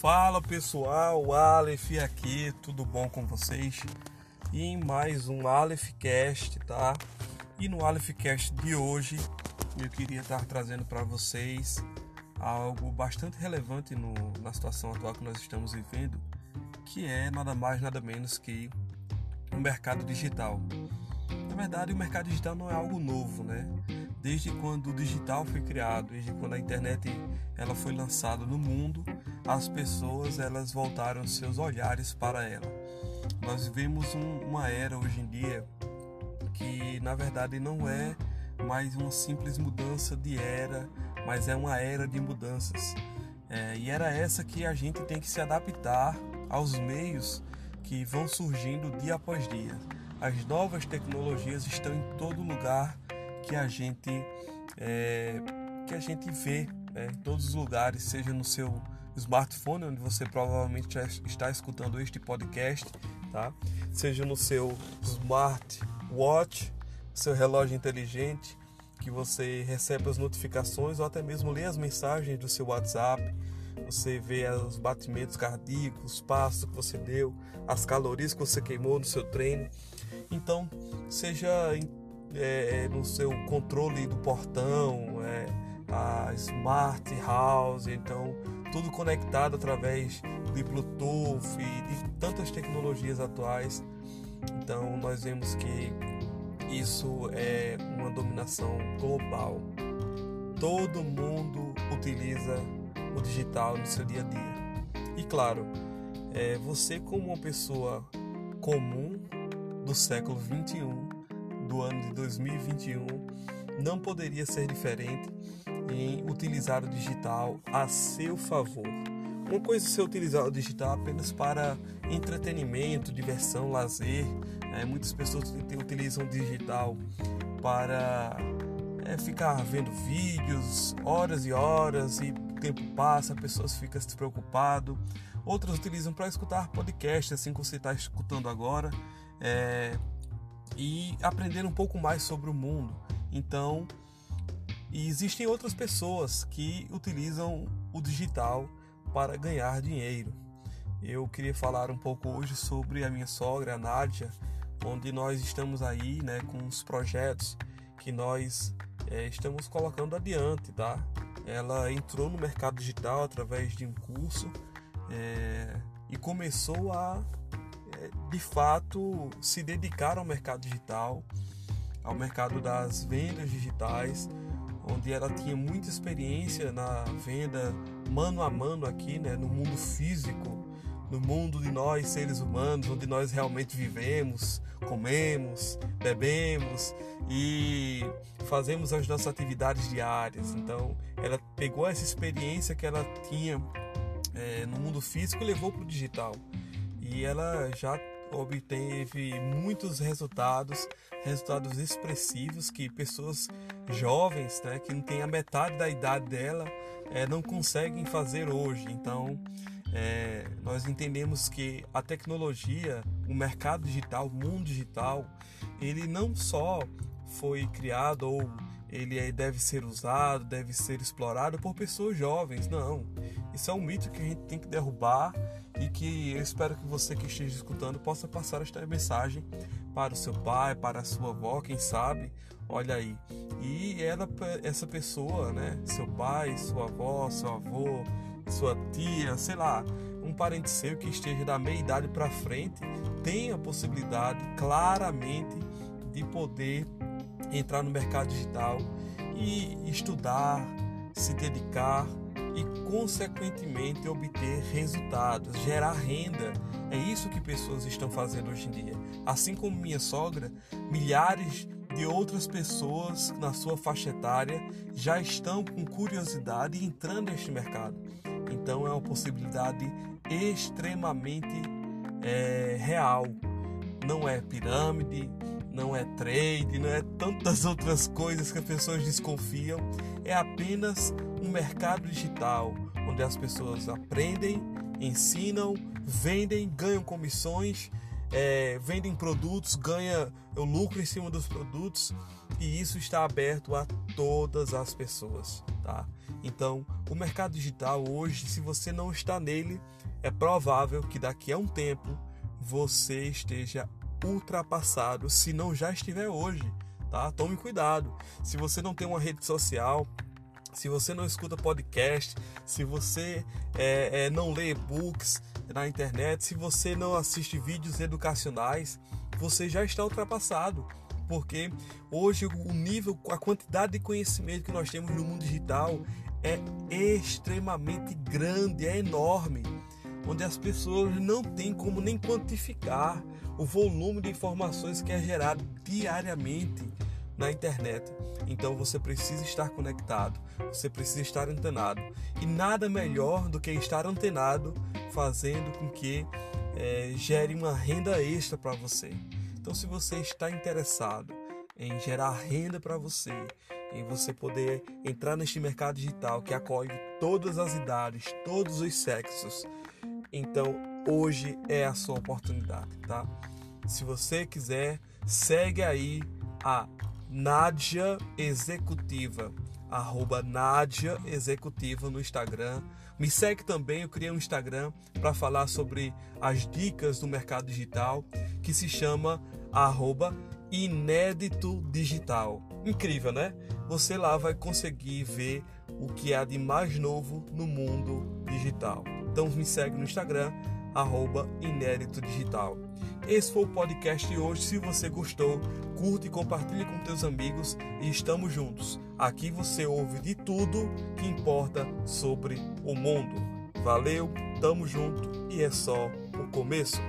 Fala pessoal, Aleph aqui, tudo bom com vocês? E em mais um Aleph Cast, tá? E no Aleph Cast de hoje eu queria estar trazendo para vocês algo bastante relevante no, na situação atual que nós estamos vivendo, que é nada mais nada menos que o mercado digital. Na verdade, o mercado digital não é algo novo, né? Desde quando o digital foi criado, desde quando a internet ela foi lançada no mundo, as pessoas elas voltaram seus olhares para ela. Nós vivemos um, uma era hoje em dia que na verdade não é mais uma simples mudança de era, mas é uma era de mudanças. É, e era essa que a gente tem que se adaptar aos meios que vão surgindo dia após dia. As novas tecnologias estão em todo lugar que a gente é, que a gente vê né, em todos os lugares, seja no seu smartphone, onde você provavelmente já está escutando este podcast, tá? Seja no seu smartwatch, seu relógio inteligente, que você recebe as notificações ou até mesmo lê as mensagens do seu WhatsApp. Você vê os batimentos cardíacos, os passos que você deu, as calorias que você queimou no seu treino. Então, seja é, no seu controle do portão, é, a Smart House, então tudo conectado através de Bluetooth e de tantas tecnologias atuais. Então nós vemos que isso é uma dominação global. Todo mundo utiliza o digital no seu dia a dia. E claro, é, você como uma pessoa comum do século 21, do ano de 2021, não poderia ser diferente em utilizar o digital a seu favor. Uma coisa é utilizar o digital apenas para entretenimento, diversão, lazer. Né? Muitas pessoas utilizam o digital para é, ficar vendo vídeos horas e horas e o tempo passa, a pessoa fica despreocupado. Outras utilizam para escutar podcast, assim como você está escutando agora, é, e aprender um pouco mais sobre o mundo. Então, existem outras pessoas que utilizam o digital para ganhar dinheiro. Eu queria falar um pouco hoje sobre a minha sogra, a Nádia, onde nós estamos aí né, com os projetos que nós é, estamos colocando adiante, tá? Ela entrou no mercado digital através de um curso é, e começou a, é, de fato, se dedicar ao mercado digital, ao mercado das vendas digitais, onde ela tinha muita experiência na venda mano a mano aqui, né, no mundo físico, no mundo de nós seres humanos, onde nós realmente vivemos, comemos, bebemos e fazemos as nossas atividades diárias. Então, ela pegou essa experiência que ela tinha é, no mundo físico e levou para o digital. E ela já obteve muitos resultados, resultados expressivos que pessoas jovens, né, que não têm a metade da idade dela, é, não conseguem fazer hoje. Então, é, nós entendemos que a tecnologia, o mercado digital, o mundo digital, ele não só foi criado ou ele deve ser usado, deve ser explorado por pessoas jovens. Não. Isso é um mito que a gente tem que derrubar e que eu espero que você que esteja escutando possa passar esta mensagem para o seu pai, para a sua avó, quem sabe. Olha aí. E ela, essa pessoa, né, seu pai, sua avó, seu avô, sua tia, sei lá, um parente seu que esteja da meia idade para frente, tem a possibilidade claramente de poder entrar no mercado digital e estudar, se dedicar e, consequentemente, obter resultados, gerar renda. É isso que pessoas estão fazendo hoje em dia. Assim como minha sogra, milhares de outras pessoas na sua faixa etária já estão com curiosidade entrando neste mercado. Então é uma possibilidade extremamente é, real. Não é pirâmide, não é trade, não é tantas outras coisas que as pessoas desconfiam. É apenas um mercado digital onde as pessoas aprendem, ensinam, vendem, ganham comissões, é, vendem produtos, ganham o lucro em cima dos produtos e isso está aberto a todas as pessoas. tá? Então, o mercado digital hoje, se você não está nele, é provável que daqui a um tempo você esteja ultrapassado, se não já estiver hoje, tá? Tome cuidado. Se você não tem uma rede social, se você não escuta podcast, se você é, é, não lê e-books na internet, se você não assiste vídeos educacionais, você já está ultrapassado. Porque hoje o nível, a quantidade de conhecimento que nós temos no mundo digital é extremamente grande, é enorme, onde as pessoas não têm como nem quantificar o volume de informações que é gerado diariamente na internet. Então você precisa estar conectado, você precisa estar antenado. E nada melhor do que estar antenado, fazendo com que é, gere uma renda extra para você. Então, se você está interessado em gerar renda para você, em você poder entrar neste mercado digital que acolhe todas as idades, todos os sexos. Então, hoje é a sua oportunidade, tá? Se você quiser, segue aí a Nádia Executiva, arroba Nádia Executiva no Instagram. Me segue também, eu criei um Instagram para falar sobre as dicas do mercado digital, que se chama arroba Inédito Digital. Incrível, né? Você lá vai conseguir ver o que há de mais novo no mundo digital. Então me segue no Instagram, arroba Inédito Digital. Esse foi o podcast de hoje. Se você gostou, curte e compartilhe com teus amigos e estamos juntos. Aqui você ouve de tudo que importa sobre o mundo. Valeu, tamo junto e é só o começo.